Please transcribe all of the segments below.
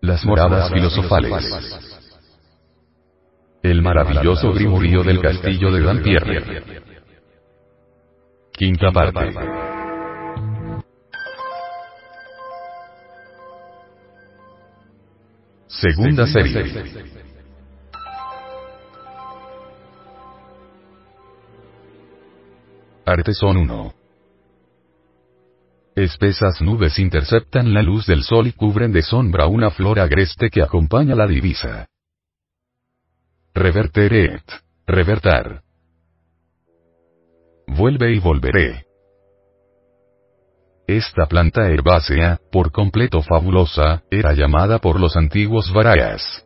Las moradas filosofales. El maravilloso grimurío del castillo de Dampierre. Quinta parte. Segunda serie. Artesón 1. Espesas nubes interceptan la luz del sol y cubren de sombra una flor agreste que acompaña la divisa. Reverteret. Revertar. Vuelve y volveré. Esta planta herbácea, por completo fabulosa, era llamada por los antiguos varayas.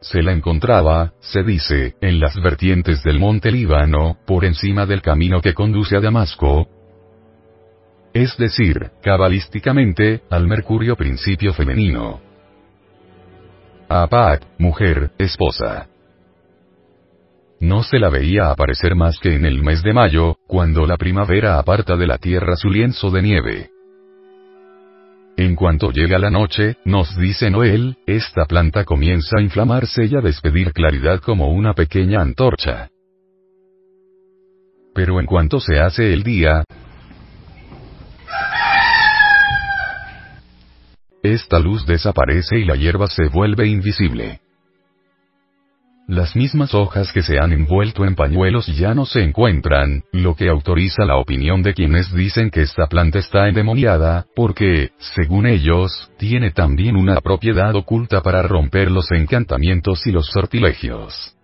Se la encontraba, se dice, en las vertientes del monte Líbano, por encima del camino que conduce a Damasco, es decir, cabalísticamente, al Mercurio principio femenino. Apat, mujer, esposa. No se la veía aparecer más que en el mes de mayo, cuando la primavera aparta de la tierra su lienzo de nieve. En cuanto llega la noche, nos dice Noel, esta planta comienza a inflamarse y a despedir claridad como una pequeña antorcha. Pero en cuanto se hace el día, esta luz desaparece y la hierba se vuelve invisible. Las mismas hojas que se han envuelto en pañuelos ya no se encuentran, lo que autoriza la opinión de quienes dicen que esta planta está endemoniada, porque, según ellos, tiene también una propiedad oculta para romper los encantamientos y los sortilegios.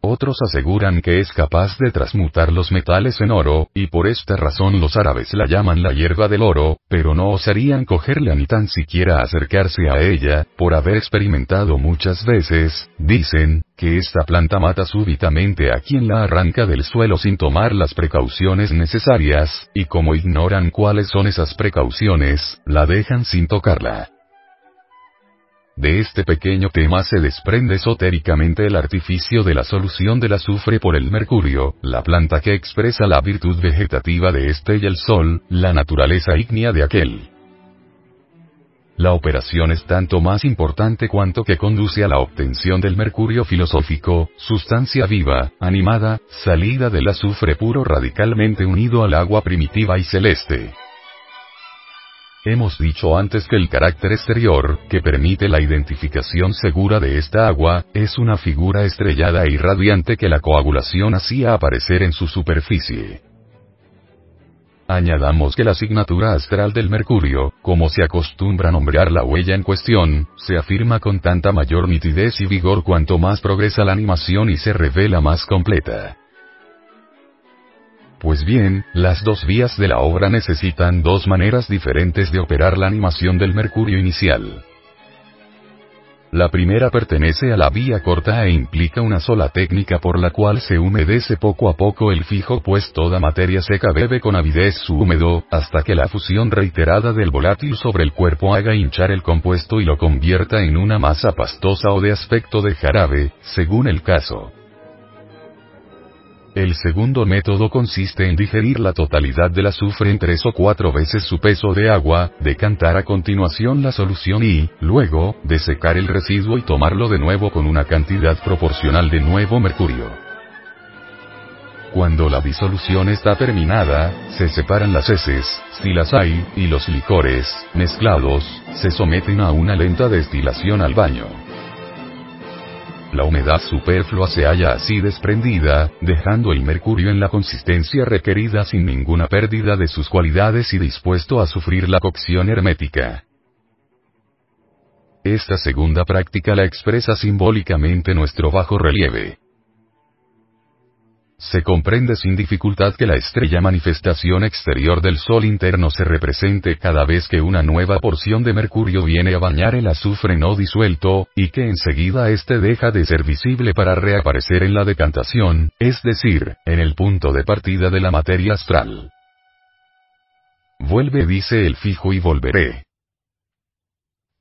Otros aseguran que es capaz de transmutar los metales en oro, y por esta razón los árabes la llaman la hierba del oro, pero no osarían cogerla ni tan siquiera acercarse a ella, por haber experimentado muchas veces, dicen, que esta planta mata súbitamente a quien la arranca del suelo sin tomar las precauciones necesarias, y como ignoran cuáles son esas precauciones, la dejan sin tocarla. De este pequeño tema se desprende esotéricamente el artificio de la solución del azufre por el mercurio, la planta que expresa la virtud vegetativa de este y el sol, la naturaleza ígnea de aquel. La operación es tanto más importante cuanto que conduce a la obtención del mercurio filosófico, sustancia viva, animada, salida del azufre puro radicalmente unido al agua primitiva y celeste. Hemos dicho antes que el carácter exterior, que permite la identificación segura de esta agua, es una figura estrellada y radiante que la coagulación hacía aparecer en su superficie. Añadamos que la asignatura astral del mercurio, como se acostumbra nombrar la huella en cuestión, se afirma con tanta mayor nitidez y vigor cuanto más progresa la animación y se revela más completa. Pues bien, las dos vías de la obra necesitan dos maneras diferentes de operar la animación del mercurio inicial. La primera pertenece a la vía corta e implica una sola técnica por la cual se humedece poco a poco el fijo pues toda materia seca bebe con avidez su húmedo, hasta que la fusión reiterada del volátil sobre el cuerpo haga hinchar el compuesto y lo convierta en una masa pastosa o de aspecto de jarabe, según el caso. El segundo método consiste en digerir la totalidad del azufre en tres o cuatro veces su peso de agua, decantar a continuación la solución y, luego, desecar el residuo y tomarlo de nuevo con una cantidad proporcional de nuevo mercurio. Cuando la disolución está terminada, se separan las heces, si las hay, y los licores, mezclados, se someten a una lenta destilación al baño. La humedad superflua se halla así desprendida, dejando el mercurio en la consistencia requerida sin ninguna pérdida de sus cualidades y dispuesto a sufrir la cocción hermética. Esta segunda práctica la expresa simbólicamente nuestro bajo relieve. Se comprende sin dificultad que la estrella manifestación exterior del Sol interno se represente cada vez que una nueva porción de mercurio viene a bañar el azufre no disuelto, y que enseguida éste deja de ser visible para reaparecer en la decantación, es decir, en el punto de partida de la materia astral. Vuelve dice el fijo y volveré.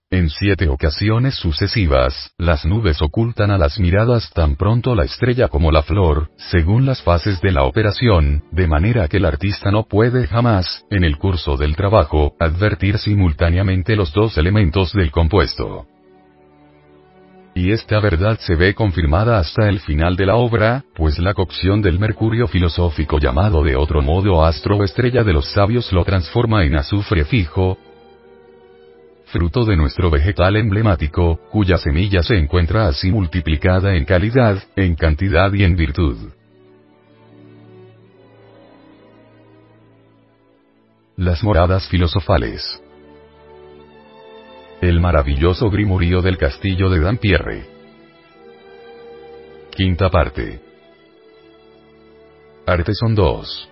En siete ocasiones sucesivas, las nubes ocultan a las miradas tan pronto la estrella como la flor, según las fases de la operación, de manera que el artista no puede jamás, en el curso del trabajo, advertir simultáneamente los dos elementos del compuesto. Y esta verdad se ve confirmada hasta el final de la obra, pues la cocción del mercurio filosófico llamado de otro modo astro o estrella de los sabios lo transforma en azufre fijo, fruto de nuestro vegetal emblemático, cuya semilla se encuentra así multiplicada en calidad, en cantidad y en virtud. Las moradas filosofales. El maravilloso grimurío del castillo de Dampierre. Quinta parte. Arteson 2.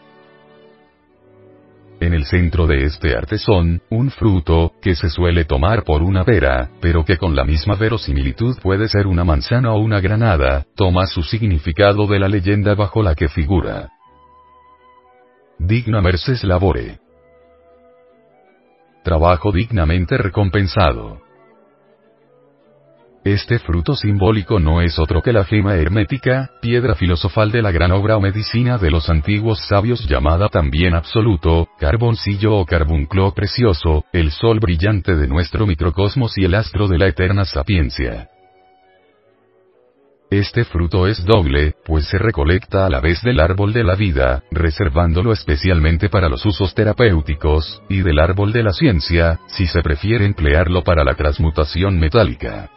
En el centro de este artesón, un fruto, que se suele tomar por una pera, pero que con la misma verosimilitud puede ser una manzana o una granada, toma su significado de la leyenda bajo la que figura. Digna merces labore. Trabajo dignamente recompensado. Este fruto simbólico no es otro que la gema hermética, piedra filosofal de la gran obra o medicina de los antiguos sabios llamada también absoluto, carboncillo o carbunclo precioso, el sol brillante de nuestro microcosmos y el astro de la eterna sapiencia. Este fruto es doble, pues se recolecta a la vez del árbol de la vida, reservándolo especialmente para los usos terapéuticos, y del árbol de la ciencia, si se prefiere emplearlo para la transmutación metálica.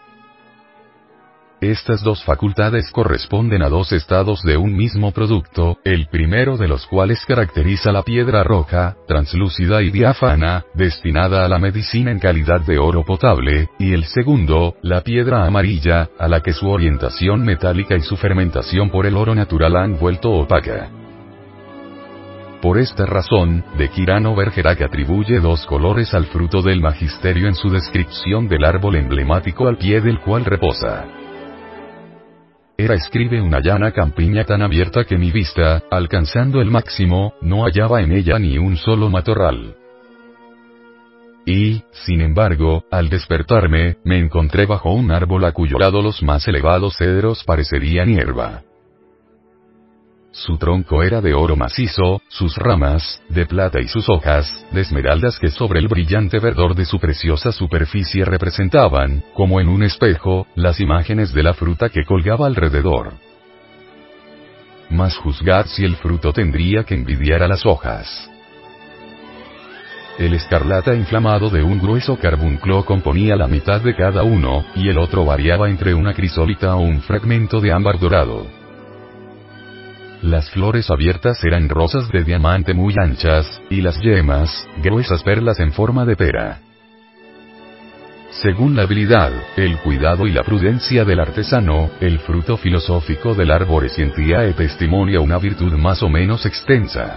Estas dos facultades corresponden a dos estados de un mismo producto, el primero de los cuales caracteriza la piedra roja, translúcida y diáfana, destinada a la medicina en calidad de oro potable, y el segundo, la piedra amarilla, a la que su orientación metálica y su fermentación por el oro natural han vuelto opaca. Por esta razón, de Quirano Bergerac atribuye dos colores al fruto del magisterio en su descripción del árbol emblemático al pie del cual reposa. Era escribe una llana campiña tan abierta que mi vista, alcanzando el máximo, no hallaba en ella ni un solo matorral. Y, sin embargo, al despertarme, me encontré bajo un árbol a cuyo lado los más elevados cedros parecerían hierba. Su tronco era de oro macizo, sus ramas, de plata y sus hojas, de esmeraldas que sobre el brillante verdor de su preciosa superficie representaban, como en un espejo, las imágenes de la fruta que colgaba alrededor. Mas juzgad si el fruto tendría que envidiar a las hojas. El escarlata inflamado de un grueso carbunclo componía la mitad de cada uno, y el otro variaba entre una crisólita o un fragmento de ámbar dorado. Las flores abiertas eran rosas de diamante muy anchas, y las yemas, gruesas perlas en forma de pera. Según la habilidad, el cuidado y la prudencia del artesano, el fruto filosófico del árbol sentía e testimonia una virtud más o menos extensa.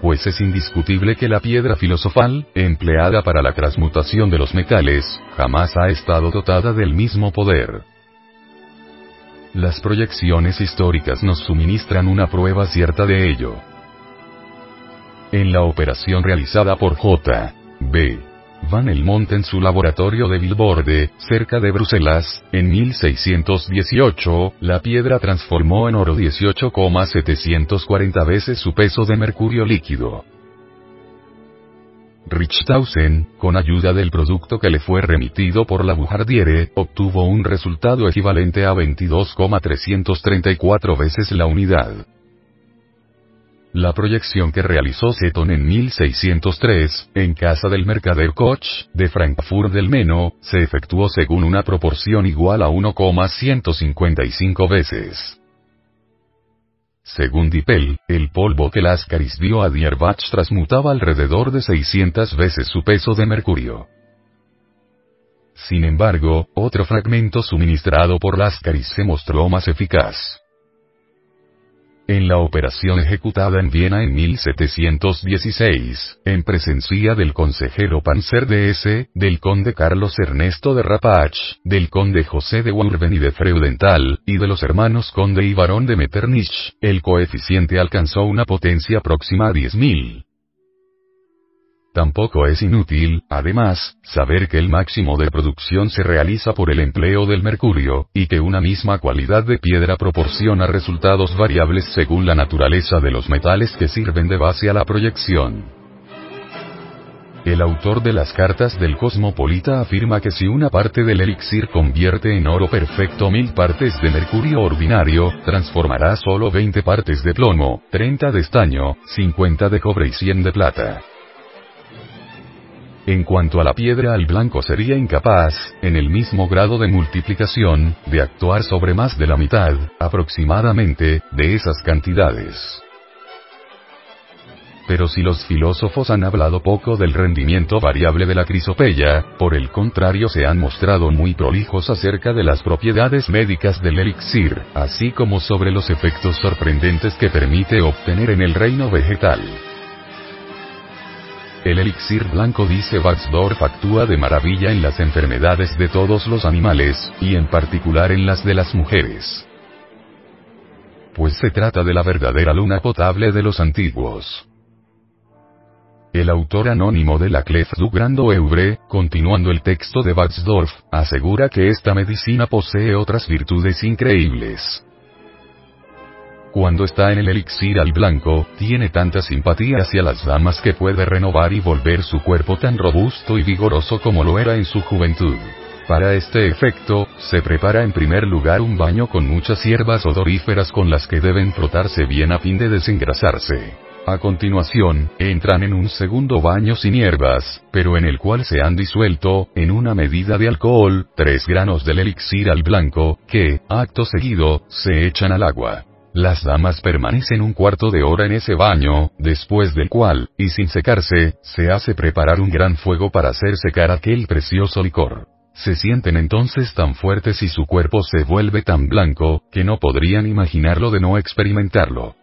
Pues es indiscutible que la piedra filosofal, empleada para la transmutación de los metales, jamás ha estado dotada del mismo poder. Las proyecciones históricas nos suministran una prueba cierta de ello. En la operación realizada por J. B. Van Elmont en su laboratorio de Bilborde, cerca de Bruselas, en 1618, la piedra transformó en oro 18,740 veces su peso de mercurio líquido. Richtausen, con ayuda del producto que le fue remitido por la Bujardiere, obtuvo un resultado equivalente a 22,334 veces la unidad. La proyección que realizó Seton en 1603, en casa del mercader Koch, de Frankfurt del Meno, se efectuó según una proporción igual a 1,155 veces. Según Dippel, el polvo que Lascaris dio a Dierbach transmutaba alrededor de 600 veces su peso de mercurio. Sin embargo, otro fragmento suministrado por Lascaris se mostró más eficaz. En la operación ejecutada en Viena en 1716, en presencia del consejero Panzer S., del conde Carlos Ernesto de Rapach, del conde José de Wurben y de Freudenthal, y de los hermanos conde y barón de Metternich, el coeficiente alcanzó una potencia próxima a 10.000. tampoco es inútil, además, saber que el máximo de producción se realiza por el empleo del mercurio, y que una misma cualidad de piedra proporciona resultados variables según la naturaleza de los metales que sirven de base a la proyección. El autor de las cartas del cosmopolita afirma que si una parte del elixir convierte en oro perfecto mil partes de mercurio ordinario, transformará solo 20 partes de plomo, 30 de estaño, 50 de cobre y 100 de plata. En cuanto a la piedra al blanco sería incapaz, en el mismo grado de multiplicación, de actuar sobre más de la mitad, aproximadamente, de esas cantidades. Pero si los filósofos han hablado poco del rendimiento variable de la crisopeya, por el contrario se han mostrado muy prolijos acerca de las propiedades médicas del elixir, así como sobre los efectos sorprendentes que permite obtener en el reino vegetal. El elixir blanco dice Baxdorf actúa de maravilla en las enfermedades de todos los animales, y en particular en las de las mujeres. Pues se trata de la verdadera luna potable de los antiguos. El autor anónimo de la Clef du Grand Oeuvre, continuando el texto de Baxdorf, asegura que esta medicina posee otras virtudes increíbles. Cuando está en el elixir al blanco, tiene tanta simpatía hacia las damas que puede renovar y volver su cuerpo tan robusto y vigoroso como lo era en su juventud. Para este efecto, se prepara en primer lugar un baño con muchas hierbas odoríferas con las que deben frotarse bien a fin de desengrasarse. A continuación, entran en un segundo baño sin hierbas, pero en el cual se han disuelto, en una medida de alcohol, tres granos del elixir al blanco, que, acto seguido, se echan al agua. Las damas permanecen un cuarto de hora en ese baño, después del cual, y sin secarse, se hace preparar un gran fuego para hacer secar aquel precioso licor. Se sienten entonces tan fuertes y su cuerpo se vuelve tan blanco, que no podrían imaginarlo de no experimentarlo.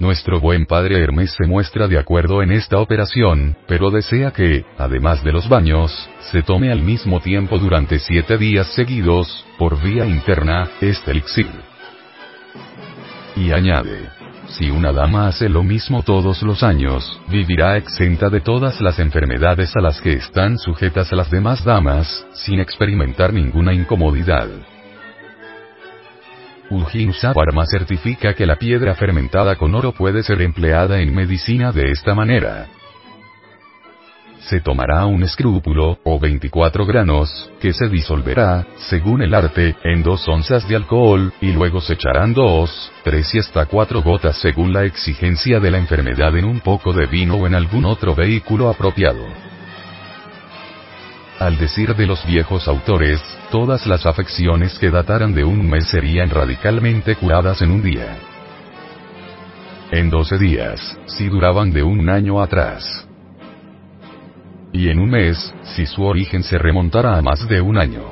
Nuestro buen padre Hermes se muestra de acuerdo en esta operación, pero desea que, además de los baños, se tome al mismo tiempo durante siete días seguidos, por vía interna, este elixir. Y añade, si una dama hace lo mismo todos los años, vivirá exenta de todas las enfermedades a las que están sujetas las demás damas, sin experimentar ninguna incomodidad. Ujin Savarma certifica que la piedra fermentada con oro puede ser empleada en medicina de esta manera. Se tomará un escrúpulo, o 24 granos, que se disolverá, según el arte, en dos onzas de alcohol, y luego se echarán dos, tres y hasta cuatro gotas según la exigencia de la enfermedad en un poco de vino o en algún otro vehículo apropiado. Al decir de los viejos autores, todas las afecciones que dataran de un mes serían radicalmente curadas en un día. En 12 días, si duraban de un año atrás. Y en un mes, si su origen se remontara a más de un año.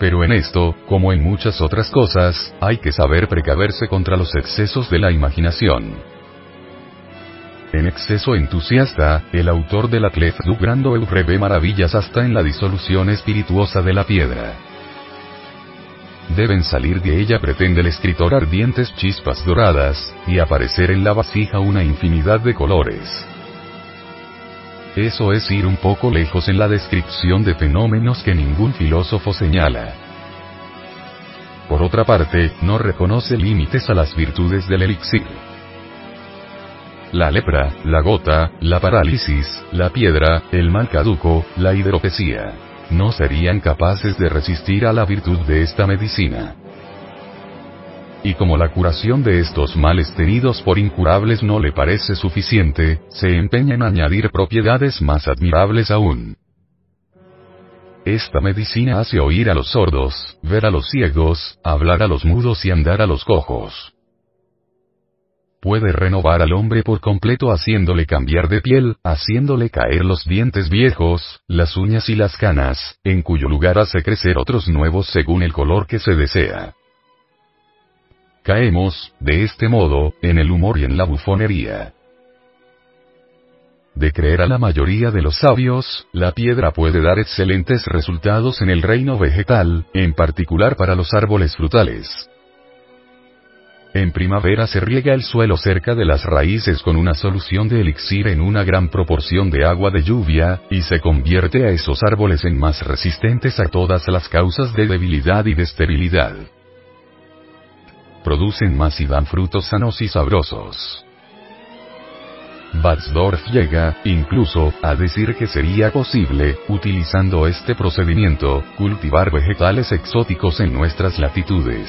Pero en esto, como en muchas otras cosas, hay que saber precaverse contra los excesos de la imaginación. En exceso entusiasta, el autor de la Clef du Grand Oeuvre ve maravillas hasta en la disolución espirituosa de la piedra. Deben salir de ella pretende el escritor ardientes chispas doradas, y aparecer en la vasija una infinidad de colores. Eso es ir un poco lejos en la descripción de fenómenos que ningún filósofo señala. Por otra parte, no reconoce límites a las virtudes del elixir la lepra, la gota, la parálisis, la piedra, el mal caduco, la hidropesía. No serían capaces de resistir a la virtud de esta medicina. Y como la curación de estos males tenidos por incurables no le parece suficiente, se empeña en añadir propiedades más admirables aún. Esta medicina hace oír a los sordos, ver a los ciegos, hablar a los mudos y andar a los cojos puede renovar al hombre por completo haciéndole cambiar de piel, haciéndole caer los dientes viejos, las uñas y las canas, en cuyo lugar hace crecer otros nuevos según el color que se desea. Caemos, de este modo, en el humor y en la bufonería. De creer a la mayoría de los sabios, la piedra puede dar excelentes resultados en el reino vegetal, en particular para los árboles frutales. En primavera se riega el suelo cerca de las raíces con una solución de elixir en una gran proporción de agua de lluvia, y se convierte a esos árboles en más resistentes a todas las causas de debilidad y de esterilidad. Producen más y dan frutos sanos y sabrosos. Batzdorf llega, incluso, a decir que sería posible, utilizando este procedimiento, cultivar vegetales exóticos en nuestras latitudes.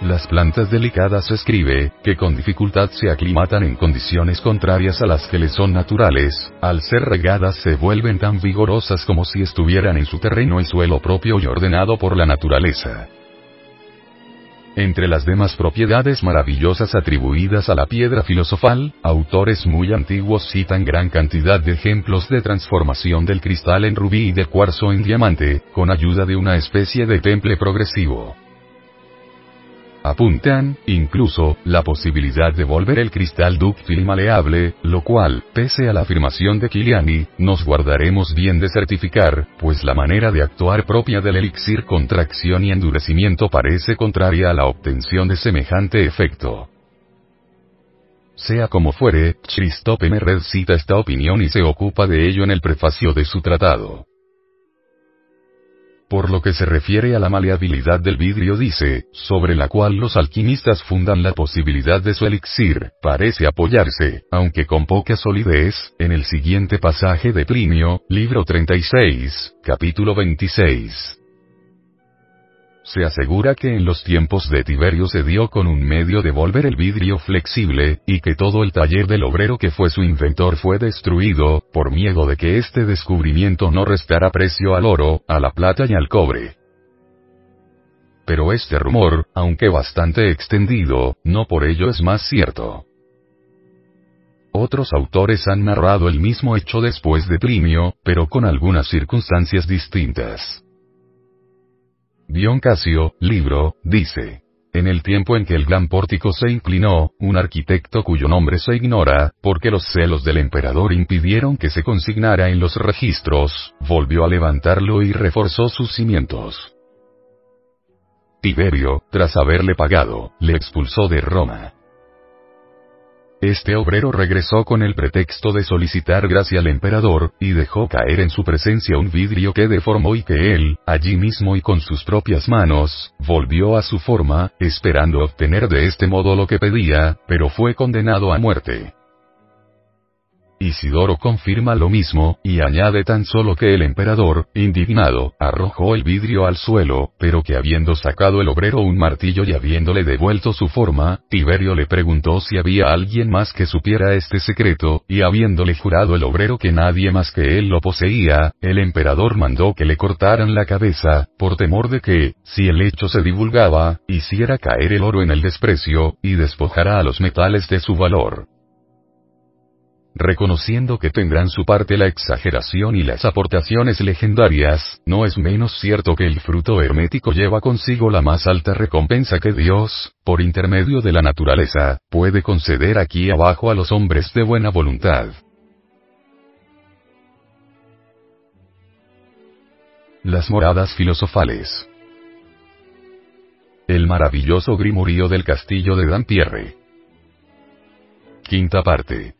Las plantas delicadas escribe, que con dificultad se aclimatan en condiciones contrarias a las que les son naturales, al ser regadas se vuelven tan vigorosas como si estuvieran en su terreno y suelo propio y ordenado por la naturaleza. Entre las demás propiedades maravillosas atribuidas a la piedra filosofal, autores muy antiguos citan gran cantidad de ejemplos de transformación del cristal en rubí y de cuarzo en diamante, con ayuda de una especie de temple progresivo. Apuntan, incluso, la posibilidad de volver el cristal dúctil y maleable, lo cual, pese a la afirmación de Kiliani, nos guardaremos bien de certificar, pues la manera de actuar propia del elixir contracción y endurecimiento parece contraria a la obtención de semejante efecto. Sea como fuere, Christophe Mered cita esta opinión y se ocupa de ello en el prefacio de su tratado. Por lo que se refiere a la maleabilidad del vidrio dice, sobre la cual los alquimistas fundan la posibilidad de su elixir, parece apoyarse, aunque con poca solidez, en el siguiente pasaje de Plinio, libro 36, capítulo 26 se asegura que en los tiempos de Tiberio se dio con un medio de volver el vidrio flexible, y que todo el taller del obrero que fue su inventor fue destruido, por miedo de que este descubrimiento no restara precio al oro, a la plata y al cobre. Pero este rumor, aunque bastante extendido, no por ello es más cierto. Otros autores han narrado el mismo hecho después de Plinio, pero con algunas circunstancias distintas. Dion Casio, libro, dice. En el tiempo en que el gran pórtico se inclinó, un arquitecto cuyo nombre se ignora, porque los celos del emperador impidieron que se consignara en los registros, volvió a levantarlo y reforzó sus cimientos. Tiberio, tras haberle pagado, le expulsó de Roma. Este obrero regresó con el pretexto de solicitar gracia al emperador, y dejó caer en su presencia un vidrio que deformó y que él, allí mismo y con sus propias manos, volvió a su forma, esperando obtener de este modo lo que pedía, pero fue condenado a muerte. Isidoro confirma lo mismo, y añade tan solo que el emperador, indignado, arrojó el vidrio al suelo, pero que habiendo sacado el obrero un martillo y habiéndole devuelto su forma, Tiberio le preguntó si había alguien más que supiera este secreto, y habiéndole jurado el obrero que nadie más que él lo poseía, el emperador mandó que le cortaran la cabeza, por temor de que, si el hecho se divulgaba, hiciera caer el oro en el desprecio, y despojara a los metales de su valor reconociendo que tendrán su parte la exageración y las aportaciones legendarias, no es menos cierto que el fruto hermético lleva consigo la más alta recompensa que Dios, por intermedio de la naturaleza, puede conceder aquí abajo a los hombres de buena voluntad. Las moradas filosofales. El maravilloso grimorío del castillo de Dampierre. Quinta parte.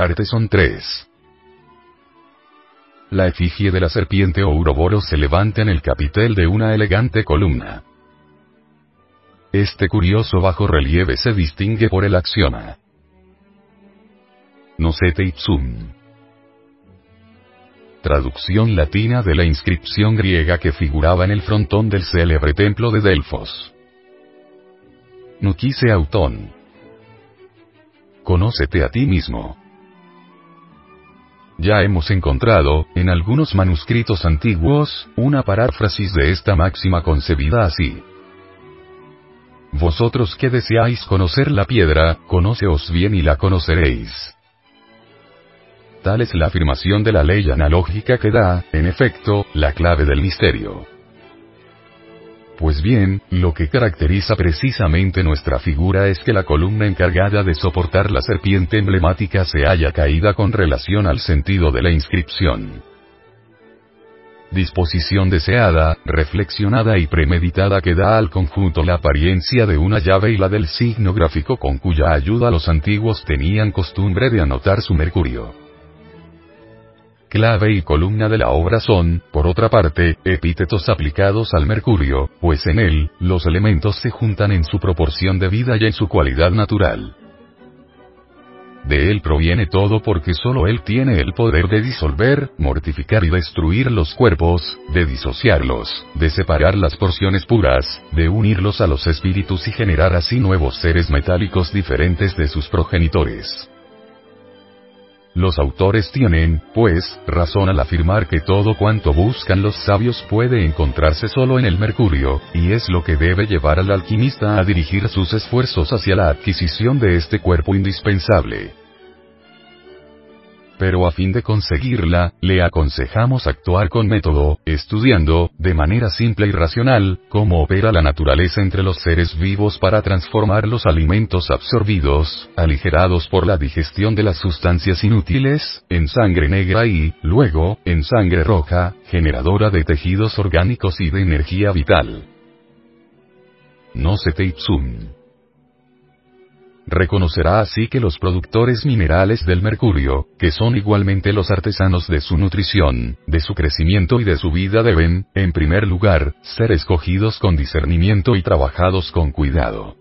Arteson 3. La efigie de la serpiente Ouroboros se levanta en el capitel de una elegante columna. Este curioso bajo relieve se distingue por el axioma. Nocete ipsum. Traducción latina de la inscripción griega que figuraba en el frontón del célebre templo de Delfos. Nuquise autón. Conócete a ti mismo. Ya hemos encontrado, en algunos manuscritos antiguos, una paráfrasis de esta máxima concebida así. Vosotros que deseáis conocer la piedra, conóceos bien y la conoceréis. Tal es la afirmación de la ley analógica que da, en efecto, la clave del misterio. Pues bien, lo que caracteriza precisamente nuestra figura es que la columna encargada de soportar la serpiente emblemática se haya caída con relación al sentido de la inscripción. disposición deseada, reflexionada y premeditada que da al conjunto la apariencia de una llave y la del signo gráfico con cuya ayuda los antiguos tenían costumbre de anotar su mercurio. Clave y columna de la obra son, por otra parte, epítetos aplicados al mercurio, pues en él, los elementos se juntan en su proporción de vida y en su cualidad natural. De él proviene todo porque solo él tiene el poder de disolver, mortificar y destruir los cuerpos, de disociarlos, de separar las porciones puras, de unirlos a los espíritus y generar así nuevos seres metálicos diferentes de sus progenitores. Los autores tienen, pues, razón al afirmar que todo cuanto buscan los sabios puede encontrarse solo en el mercurio, y es lo que debe llevar al alquimista a dirigir sus esfuerzos hacia la adquisición de este cuerpo indispensable pero a fin de conseguirla, le aconsejamos actuar con método, estudiando, de manera simple y racional, cómo opera la naturaleza entre los seres vivos para transformar los alimentos absorbidos, aligerados por la digestión de las sustancias inútiles, en sangre negra y, luego, en sangre roja, generadora de tejidos orgánicos y de energía vital. No se te ipsum. Reconocerá así que los productores minerales del mercurio, que son igualmente los artesanos de su nutrición, de su crecimiento y de su vida deben, en primer lugar, ser escogidos con discernimiento y trabajados con cuidado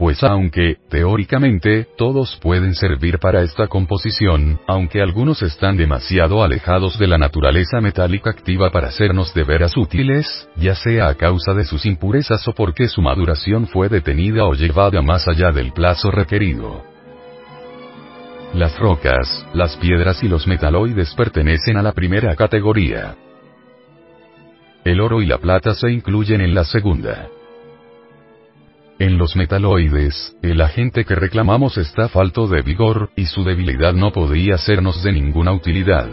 pues aunque, teóricamente, todos pueden servir para esta composición, aunque algunos están demasiado alejados de la naturaleza metálica activa para sernos de veras útiles, ya sea a causa de sus impurezas o porque su maduración fue detenida o llevada más allá del plazo requerido. Las rocas, las piedras y los metaloides pertenecen a la primera categoría. El oro y la plata se incluyen en la segunda. En los metaloides, el agente que reclamamos está falto de vigor, y su debilidad no podría sernos de ninguna utilidad.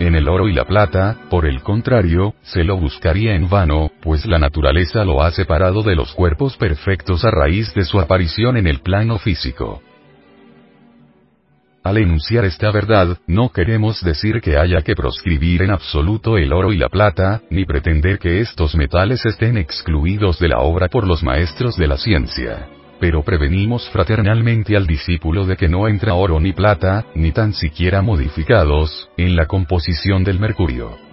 En el oro y la plata, por el contrario, se lo buscaría en vano, pues la naturaleza lo ha separado de los cuerpos perfectos a raíz de su aparición en el plano físico. Al enunciar esta verdad, no queremos decir que haya que proscribir en absoluto el oro y la plata, ni pretender que estos metales estén excluidos de la obra por los maestros de la ciencia. Pero prevenimos fraternalmente al discípulo de que no entra oro ni plata, ni tan siquiera modificados, en la composición del mercurio.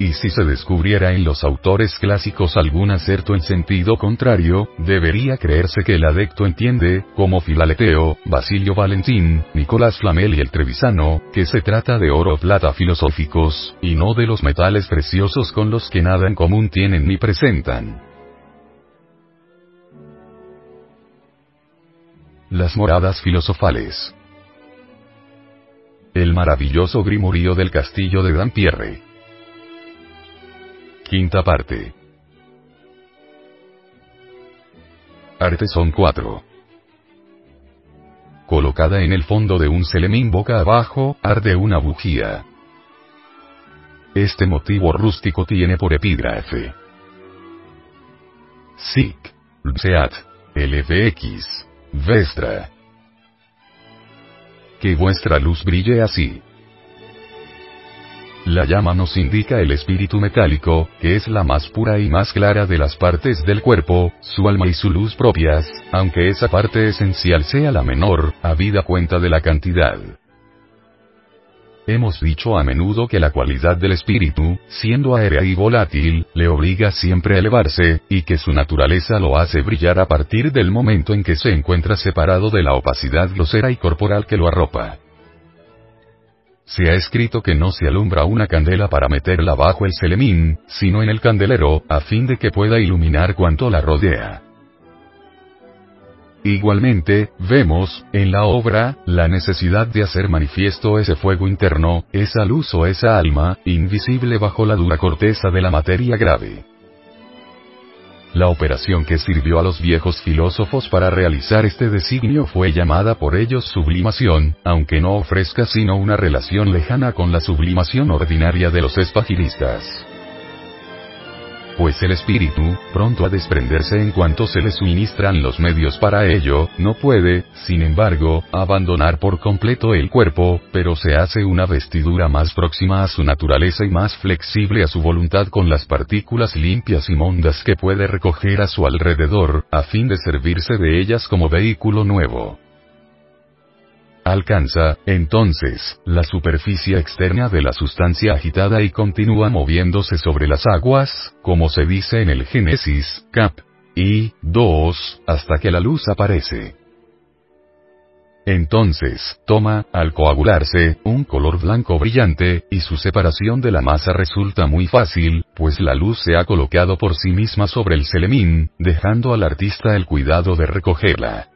Y si se descubriera en los autores clásicos algún acerto en sentido contrario, debería creerse que el adecto entiende, como Filaleteo, Basilio Valentín, Nicolás Flamel y el Trevisano, que se trata de oro o plata filosóficos, y no de los metales preciosos con los que nada en común tienen ni presentan. Las moradas filosofales. El maravilloso grimorío del castillo de Dampierre. Quinta parte. Artesón 4. Colocada en el fondo de un celemín boca abajo, arde una bujía. Este motivo rústico tiene por epígrafe. Sic. Seat. LVX. Vestra. Que vuestra luz brille así. La llama nos indica el espíritu metálico, que es la más pura y más clara de las partes del cuerpo, su alma y su luz propias, aunque esa parte esencial sea la menor, habida cuenta de la cantidad. Hemos dicho a menudo que la cualidad del espíritu, siendo aérea y volátil, le obliga siempre a elevarse, y que su naturaleza lo hace brillar a partir del momento en que se encuentra separado de la opacidad grosera y corporal que lo arropa. Se ha escrito que no se alumbra una candela para meterla bajo el selemín, sino en el candelero, a fin de que pueda iluminar cuanto la rodea. Igualmente, vemos, en la obra, la necesidad de hacer manifiesto ese fuego interno, esa luz o esa alma, invisible bajo la dura corteza de la materia grave. La operación que sirvió a los viejos filósofos para realizar este designio fue llamada por ellos sublimación, aunque no ofrezca sino una relación lejana con la sublimación ordinaria de los espagilistas. Pues el espíritu, pronto a desprenderse en cuanto se le suministran los medios para ello, no puede, sin embargo, abandonar por completo el cuerpo, pero se hace una vestidura más próxima a su naturaleza y más flexible a su voluntad con las partículas limpias y mondas que puede recoger a su alrededor, a fin de servirse de ellas como vehículo nuevo alcanza, entonces, la superficie externa de la sustancia agitada y continúa moviéndose sobre las aguas, como se dice en el Génesis, cap. Y, 2, hasta que la luz aparece. Entonces, toma, al coagularse, un color blanco brillante, y su separación de la masa resulta muy fácil, pues la luz se ha colocado por sí misma sobre el selemín, dejando al artista el cuidado de recogerla.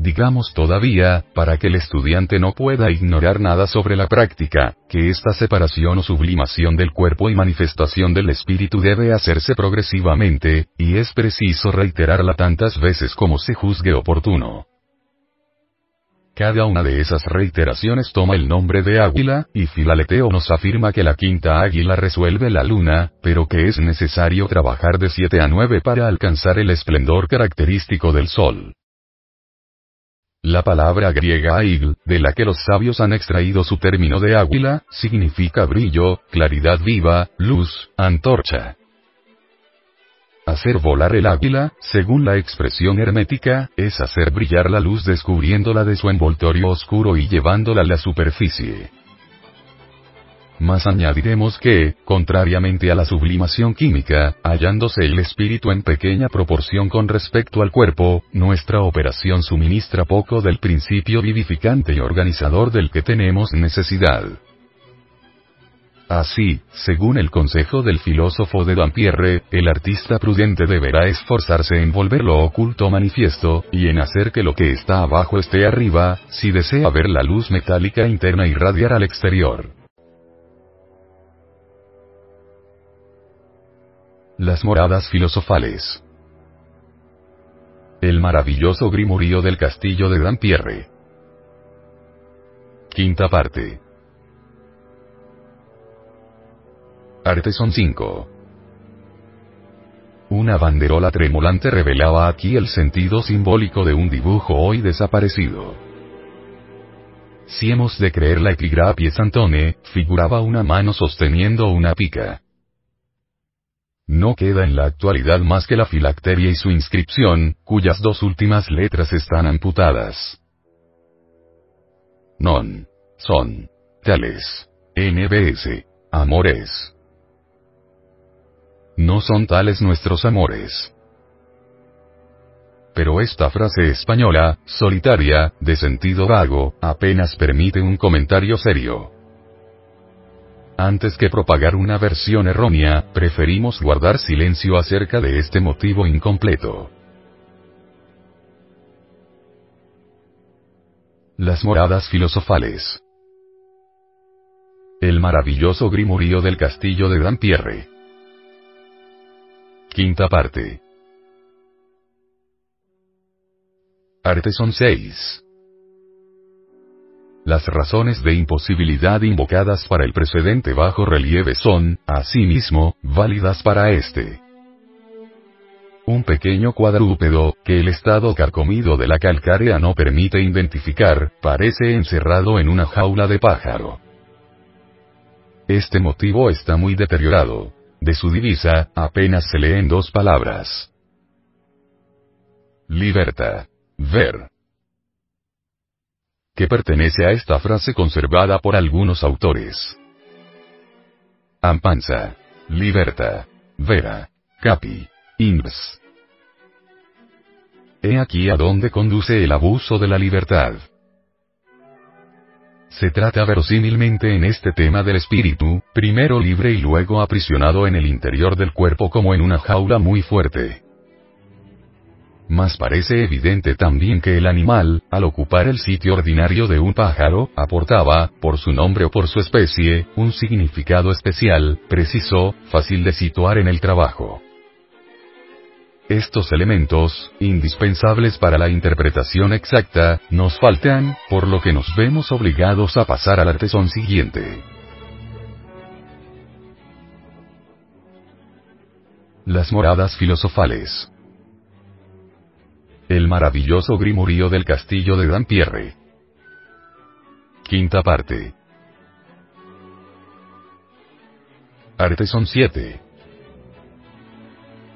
Digamos todavía, para que el estudiante no pueda ignorar nada sobre la práctica, que esta separación o sublimación del cuerpo y manifestación del espíritu debe hacerse progresivamente, y es preciso reiterarla tantas veces como se juzgue oportuno. Cada una de esas reiteraciones toma el nombre de águila, y Filaleteo nos afirma que la quinta águila resuelve la luna, pero que es necesario trabajar de 7 a 9 para alcanzar el esplendor característico del sol. La palabra griega aigl, de la que los sabios han extraído su término de águila, significa brillo, claridad viva, luz, antorcha. Hacer volar el águila, según la expresión hermética, es hacer brillar la luz descubriéndola de su envoltorio oscuro y llevándola a la superficie. Más añadiremos que, contrariamente a la sublimación química, hallándose el espíritu en pequeña proporción con respecto al cuerpo, nuestra operación suministra poco del principio vivificante y organizador del que tenemos necesidad. Así, según el consejo del filósofo de Dampierre, el artista prudente deberá esforzarse en volver lo oculto manifiesto, y en hacer que lo que está abajo esté arriba, si desea ver la luz metálica interna irradiar al exterior. Las moradas filosofales. El maravilloso Grimorío del castillo de Dampierre. Quinta parte. Arteson 5. Una banderola tremolante revelaba aquí el sentido simbólico de un dibujo hoy desaparecido. Si hemos de creer la epigrafia Santone, figuraba una mano sosteniendo una pica. No queda en la actualidad más que la filacteria y su inscripción, cuyas dos últimas letras están amputadas. Non. Son. Tales. NBS. Amores. No son tales nuestros amores. Pero esta frase española, solitaria, de sentido vago, apenas permite un comentario serio. Antes que propagar una versión errónea, preferimos guardar silencio acerca de este motivo incompleto. Las moradas filosofales. El maravilloso Grimorío del castillo de Dampierre. Quinta parte. Arteson 6. Las razones de imposibilidad invocadas para el precedente bajo relieve son, asimismo, válidas para este. Un pequeño cuadrúpedo, que el estado carcomido de la calcárea no permite identificar, parece encerrado en una jaula de pájaro. Este motivo está muy deteriorado. De su divisa, apenas se leen dos palabras. Libertad. Ver que pertenece a esta frase conservada por algunos autores. Ampanza. Liberta. Vera. Capi. Inves. He aquí a dónde conduce el abuso de la libertad. Se trata verosímilmente en este tema del espíritu, primero libre y luego aprisionado en el interior del cuerpo como en una jaula muy fuerte. Mas parece evidente también que el animal, al ocupar el sitio ordinario de un pájaro, aportaba, por su nombre o por su especie, un significado especial, preciso, fácil de situar en el trabajo. Estos elementos, indispensables para la interpretación exacta, nos faltan, por lo que nos vemos obligados a pasar al artesón siguiente. Las moradas filosofales. El maravilloso Grimorío del castillo de Dampierre. Quinta parte. Arteson 7.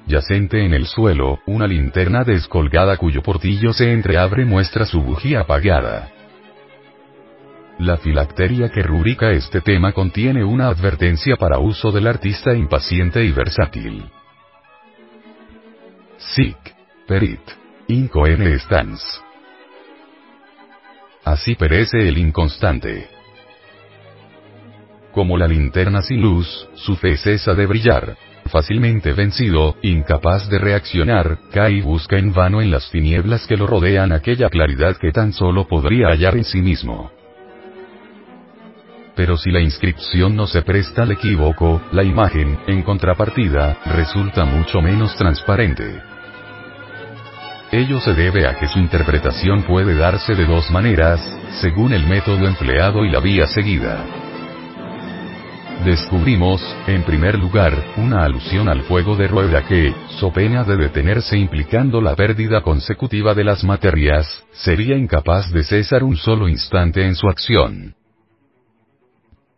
Yacente en el suelo, una linterna descolgada cuyo portillo se entreabre muestra su bujía apagada. La filacteria que rubrica este tema contiene una advertencia para uso del artista impaciente y versátil. Sic. Perit. Incoene stans. Así perece el inconstante. Como la linterna sin luz, su fe cesa de brillar. Fácilmente vencido, incapaz de reaccionar, y busca en vano en las tinieblas que lo rodean aquella claridad que tan solo podría hallar en sí mismo. Pero si la inscripción no se presta al equívoco, la imagen, en contrapartida, resulta mucho menos transparente. Ello se debe a que su interpretación puede darse de dos maneras, según el método empleado y la vía seguida. Descubrimos, en primer lugar, una alusión al fuego de rueda que, so pena de detenerse implicando la pérdida consecutiva de las materias, sería incapaz de cesar un solo instante en su acción.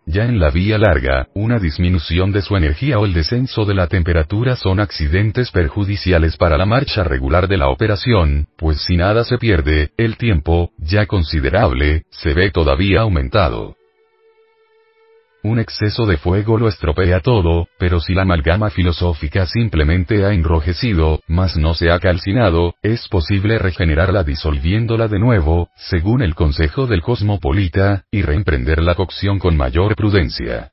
Ya en la vía larga, una disminución de su energía o el descenso de la temperatura son accidentes perjudiciales para la marcha regular de la operación, pues si nada se pierde, el tiempo, ya considerable, se ve todavía aumentado. Un exceso de fuego lo estropea todo, pero si la amalgama filosófica simplemente ha enrojecido, mas no se ha calcinado, es posible regenerarla disolviéndola de nuevo, según el consejo del cosmopolita, y reemprender la cocción con mayor prudencia.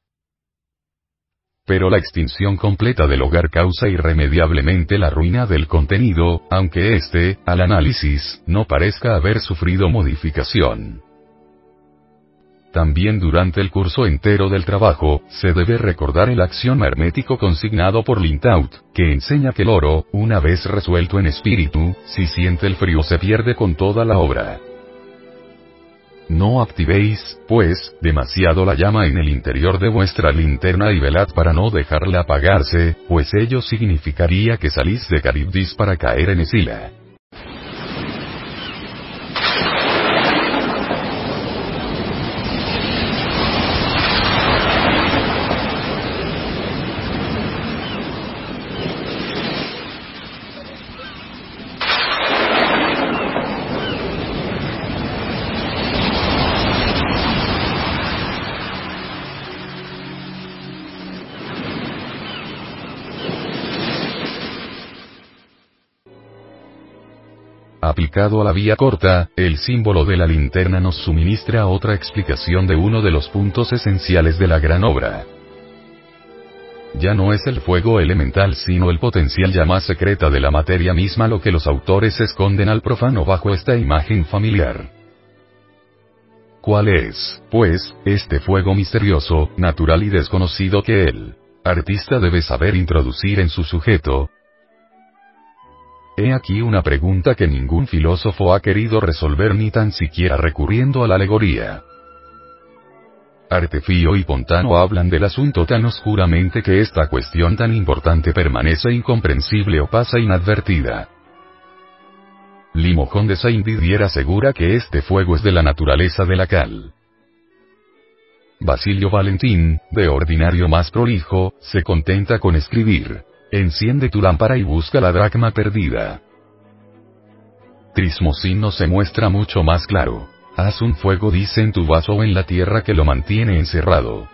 Pero la extinción completa del hogar causa irremediablemente la ruina del contenido, aunque éste, al análisis, no parezca haber sufrido modificación. También durante el curso entero del trabajo, se debe recordar el axioma hermético consignado por Lintaut, que enseña que el oro, una vez resuelto en espíritu, si siente el frío se pierde con toda la obra. No activéis, pues, demasiado la llama en el interior de vuestra linterna y velad para no dejarla apagarse, pues ello significaría que salís de Caribdis para caer en Esila. Aplicado a la vía corta, el símbolo de la linterna nos suministra otra explicación de uno de los puntos esenciales de la gran obra. Ya no es el fuego elemental sino el potencial llama secreta de la materia misma lo que los autores esconden al profano bajo esta imagen familiar. ¿Cuál es, pues, este fuego misterioso, natural y desconocido que el artista debe saber introducir en su sujeto, He aquí una pregunta que ningún filósofo ha querido resolver ni tan siquiera recurriendo a la alegoría. Artefío y Pontano hablan del asunto tan oscuramente que esta cuestión tan importante permanece incomprensible o pasa inadvertida. Limojón de Saint-Didier asegura que este fuego es de la naturaleza de la cal. Basilio Valentín, de ordinario más prolijo, se contenta con escribir. Enciende tu lámpara y busca la dracma perdida. Trismosino se muestra mucho más claro. Haz un fuego dice en tu vaso o en la tierra que lo mantiene encerrado.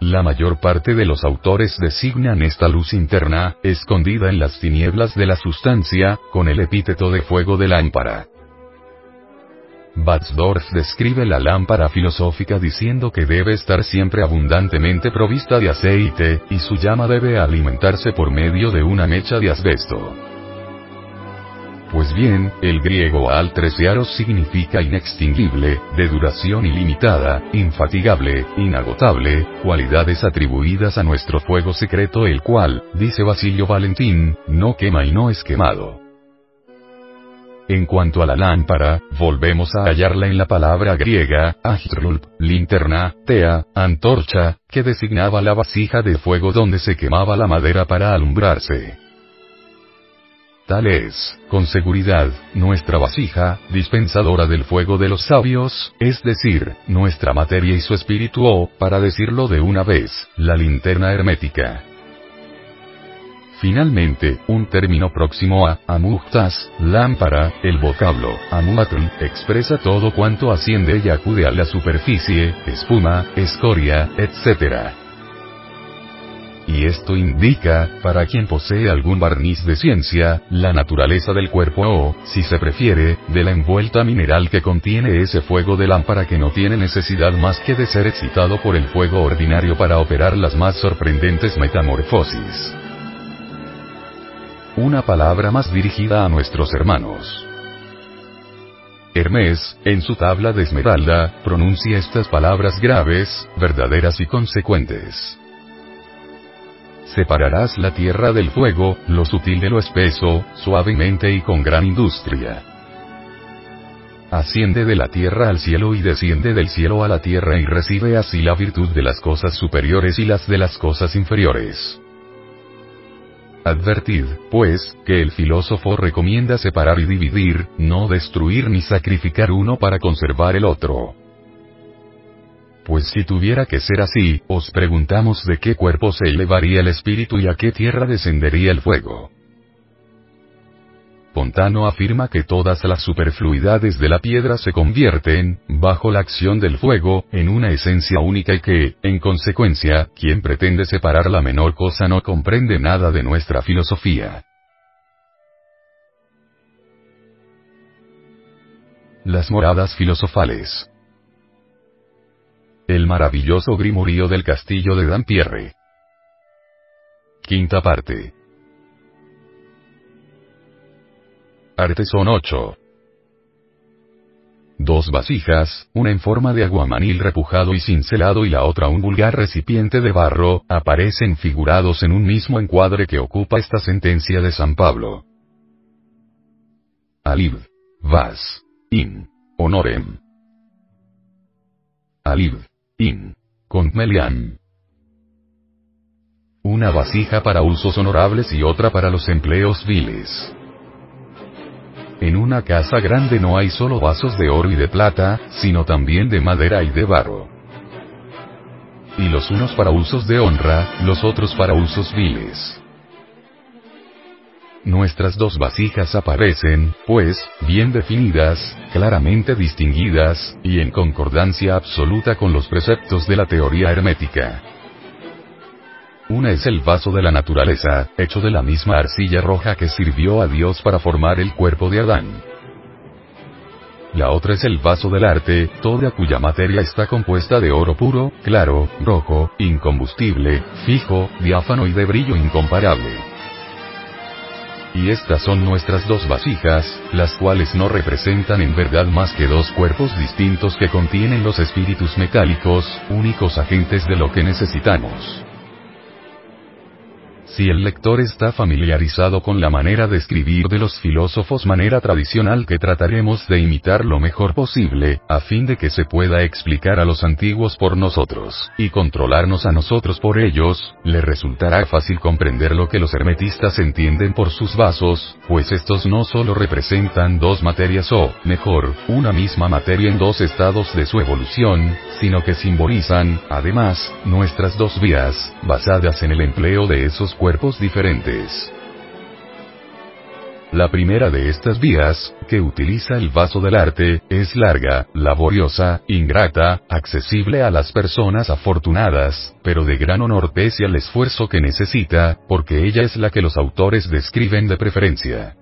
La mayor parte de los autores designan esta luz interna, escondida en las tinieblas de la sustancia, con el epíteto de fuego de lámpara. Batzdorf describe la lámpara filosófica diciendo que debe estar siempre abundantemente provista de aceite, y su llama debe alimentarse por medio de una mecha de asbesto. Pues bien, el griego altresiaros significa inextinguible, de duración ilimitada, infatigable, inagotable, cualidades atribuidas a nuestro fuego secreto el cual, dice Basilio Valentín, no quema y no es quemado. En cuanto a la lámpara, volvemos a hallarla en la palabra griega, ahitrulp, linterna, tea, antorcha, que designaba la vasija de fuego donde se quemaba la madera para alumbrarse. Tal es, con seguridad, nuestra vasija, dispensadora del fuego de los sabios, es decir, nuestra materia y su espíritu o, para decirlo de una vez, la linterna hermética. Finalmente, un término próximo a amuhtas, lámpara, el vocablo amuatl, expresa todo cuanto asciende y acude a la superficie, espuma, escoria, etc. Y esto indica, para quien posee algún barniz de ciencia, la naturaleza del cuerpo o, si se prefiere, de la envuelta mineral que contiene ese fuego de lámpara que no tiene necesidad más que de ser excitado por el fuego ordinario para operar las más sorprendentes metamorfosis una palabra más dirigida a nuestros hermanos. Hermes, en su tabla de esmeralda, pronuncia estas palabras graves, verdaderas y consecuentes. Separarás la tierra del fuego, lo sutil de lo espeso, suavemente y con gran industria. Asciende de la tierra al cielo y desciende del cielo a la tierra y recibe así la virtud de las cosas superiores y las de las cosas inferiores. Advertid, pues, que el filósofo recomienda separar y dividir, no destruir ni sacrificar uno para conservar el otro. Pues si tuviera que ser así, os preguntamos de qué cuerpo se elevaría el espíritu y a qué tierra descendería el fuego. Pontano afirma que todas las superfluidades de la piedra se convierten, bajo la acción del fuego, en una esencia única y que, en consecuencia, quien pretende separar la menor cosa no comprende nada de nuestra filosofía. Las moradas filosofales. El maravilloso grimorío del castillo de Dampierre. Quinta parte. Artesón 8. Dos vasijas, una en forma de aguamanil repujado y cincelado y la otra un vulgar recipiente de barro, aparecen figurados en un mismo encuadre que ocupa esta sentencia de San Pablo. Alib. Vas. In. Honorem. Alib. In. Conmelian. Una vasija para usos honorables y otra para los empleos viles. En una casa grande no hay solo vasos de oro y de plata, sino también de madera y de barro. Y los unos para usos de honra, los otros para usos viles. Nuestras dos vasijas aparecen, pues, bien definidas, claramente distinguidas, y en concordancia absoluta con los preceptos de la teoría hermética. Una es el vaso de la naturaleza, hecho de la misma arcilla roja que sirvió a Dios para formar el cuerpo de Adán. La otra es el vaso del arte, toda cuya materia está compuesta de oro puro, claro, rojo, incombustible, fijo, diáfano y de brillo incomparable. Y estas son nuestras dos vasijas, las cuales no representan en verdad más que dos cuerpos distintos que contienen los espíritus metálicos, únicos agentes de lo que necesitamos. Si el lector está familiarizado con la manera de escribir de los filósofos manera tradicional que trataremos de imitar lo mejor posible, a fin de que se pueda explicar a los antiguos por nosotros, y controlarnos a nosotros por ellos, le resultará fácil comprender lo que los hermetistas entienden por sus vasos, pues estos no solo representan dos materias o, mejor, una misma materia en dos estados de su evolución, sino que simbolizan, además, nuestras dos vías, basadas en el empleo de esos cuerpos diferentes. La primera de estas vías, que utiliza el vaso del arte, es larga, laboriosa, ingrata, accesible a las personas afortunadas, pero de gran honor pese al esfuerzo que necesita, porque ella es la que los autores describen de preferencia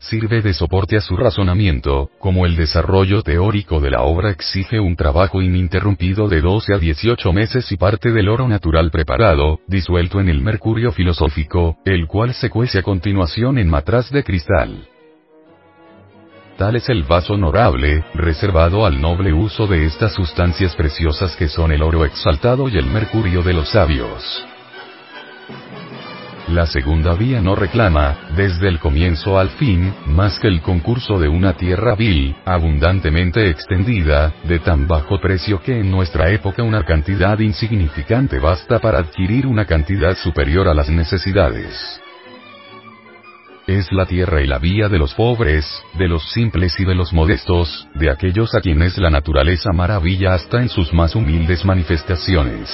sirve de soporte a su razonamiento, como el desarrollo teórico de la obra exige un trabajo ininterrumpido de 12 a 18 meses y parte del oro natural preparado, disuelto en el mercurio filosófico, el cual se cuece a continuación en matraz de cristal. Tal es el vaso honorable, reservado al noble uso de estas sustancias preciosas que son el oro exaltado y el mercurio de los sabios. La segunda vía no reclama, desde el comienzo al fin, más que el concurso de una tierra vil, abundantemente extendida, de tan bajo precio que en nuestra época una cantidad insignificante basta para adquirir una cantidad superior a las necesidades es la tierra y la vía de los pobres, de los simples y de los modestos, de aquellos a quienes la naturaleza maravilla hasta en sus más humildes manifestaciones.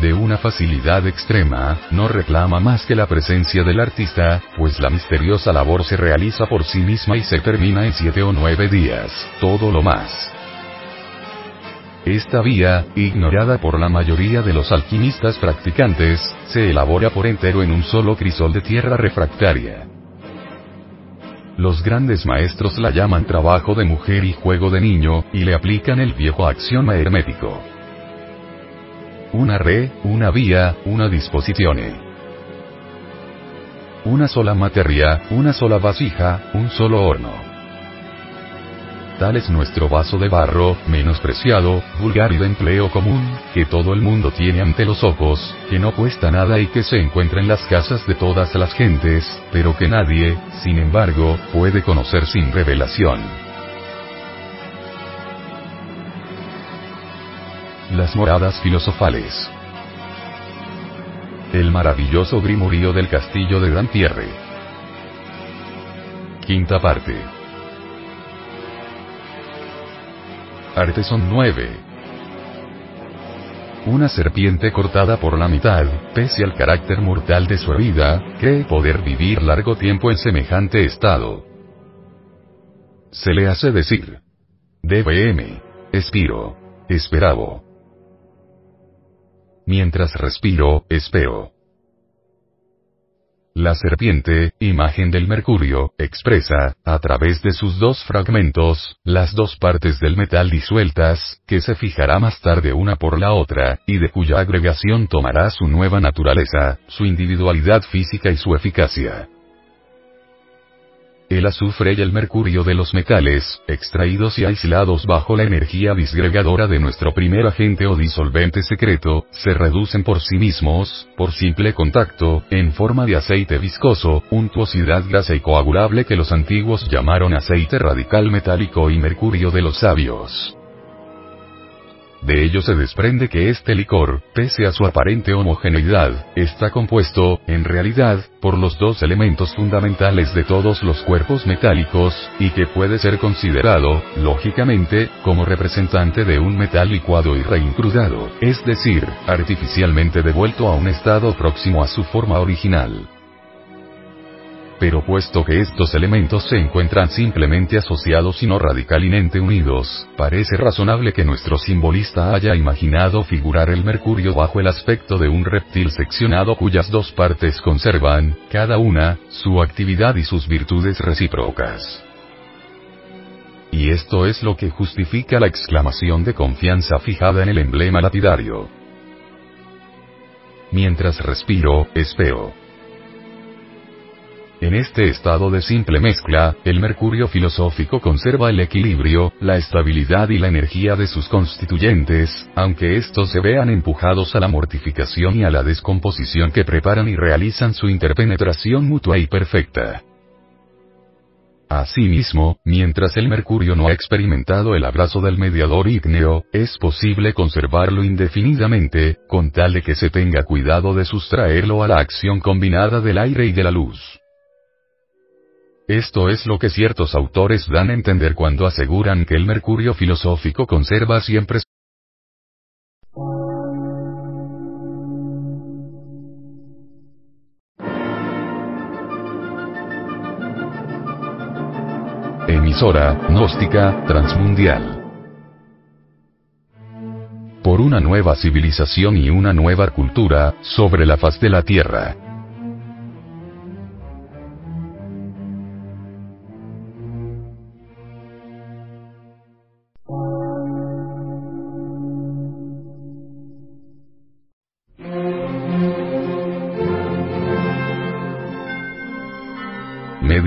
De una facilidad extrema, no reclama más que la presencia del artista, pues la misteriosa labor se realiza por sí misma y se termina en siete o nueve días, todo lo más. Esta vía, ignorada por la mayoría de los alquimistas practicantes, se elabora por entero en un solo crisol de tierra refractaria. Los grandes maestros la llaman trabajo de mujer y juego de niño, y le aplican el viejo axioma hermético. Una re, una vía, una dispositione. Una sola materia, una sola vasija, un solo horno. Tal es nuestro vaso de barro, menospreciado, vulgar y de empleo común, que todo el mundo tiene ante los ojos, que no cuesta nada y que se encuentra en las casas de todas las gentes, pero que nadie, sin embargo, puede conocer sin revelación. Las moradas filosofales. El maravilloso grimurío del castillo de Dampierre. Quinta parte. Arteson 9. Una serpiente cortada por la mitad, pese al carácter mortal de su herida, cree poder vivir largo tiempo en semejante estado. Se le hace decir. DBM. Espiro. Esperabo. Mientras respiro, espero. La serpiente, imagen del mercurio, expresa, a través de sus dos fragmentos, las dos partes del metal disueltas, que se fijará más tarde una por la otra, y de cuya agregación tomará su nueva naturaleza, su individualidad física y su eficacia el azufre y el mercurio de los metales, extraídos y aislados bajo la energía disgregadora de nuestro primer agente o disolvente secreto, se reducen por sí mismos, por simple contacto, en forma de aceite viscoso, untuosidad grasa y coagulable que los antiguos llamaron aceite radical metálico y mercurio de los sabios. De ello se desprende que este licor, pese a su aparente homogeneidad, está compuesto, en realidad, por los dos elementos fundamentales de todos los cuerpos metálicos, y que puede ser considerado, lógicamente, como representante de un metal licuado y reincrudado, es decir, artificialmente devuelto a un estado próximo a su forma original. Pero puesto que estos elementos se encuentran simplemente asociados y no radicalmente unidos, parece razonable que nuestro simbolista haya imaginado figurar el mercurio bajo el aspecto de un reptil seccionado cuyas dos partes conservan, cada una, su actividad y sus virtudes recíprocas. Y esto es lo que justifica la exclamación de confianza fijada en el emblema lapidario. Mientras respiro, espero. En este estado de simple mezcla, el mercurio filosófico conserva el equilibrio, la estabilidad y la energía de sus constituyentes, aunque estos se vean empujados a la mortificación y a la descomposición que preparan y realizan su interpenetración mutua y perfecta. Asimismo, mientras el mercurio no ha experimentado el abrazo del mediador ígneo, es posible conservarlo indefinidamente, con tal de que se tenga cuidado de sustraerlo a la acción combinada del aire y de la luz. Esto es lo que ciertos autores dan a entender cuando aseguran que el mercurio filosófico conserva siempre Emisora, gnóstica, transmundial. Por una nueva civilización y una nueva cultura, sobre la faz de la Tierra.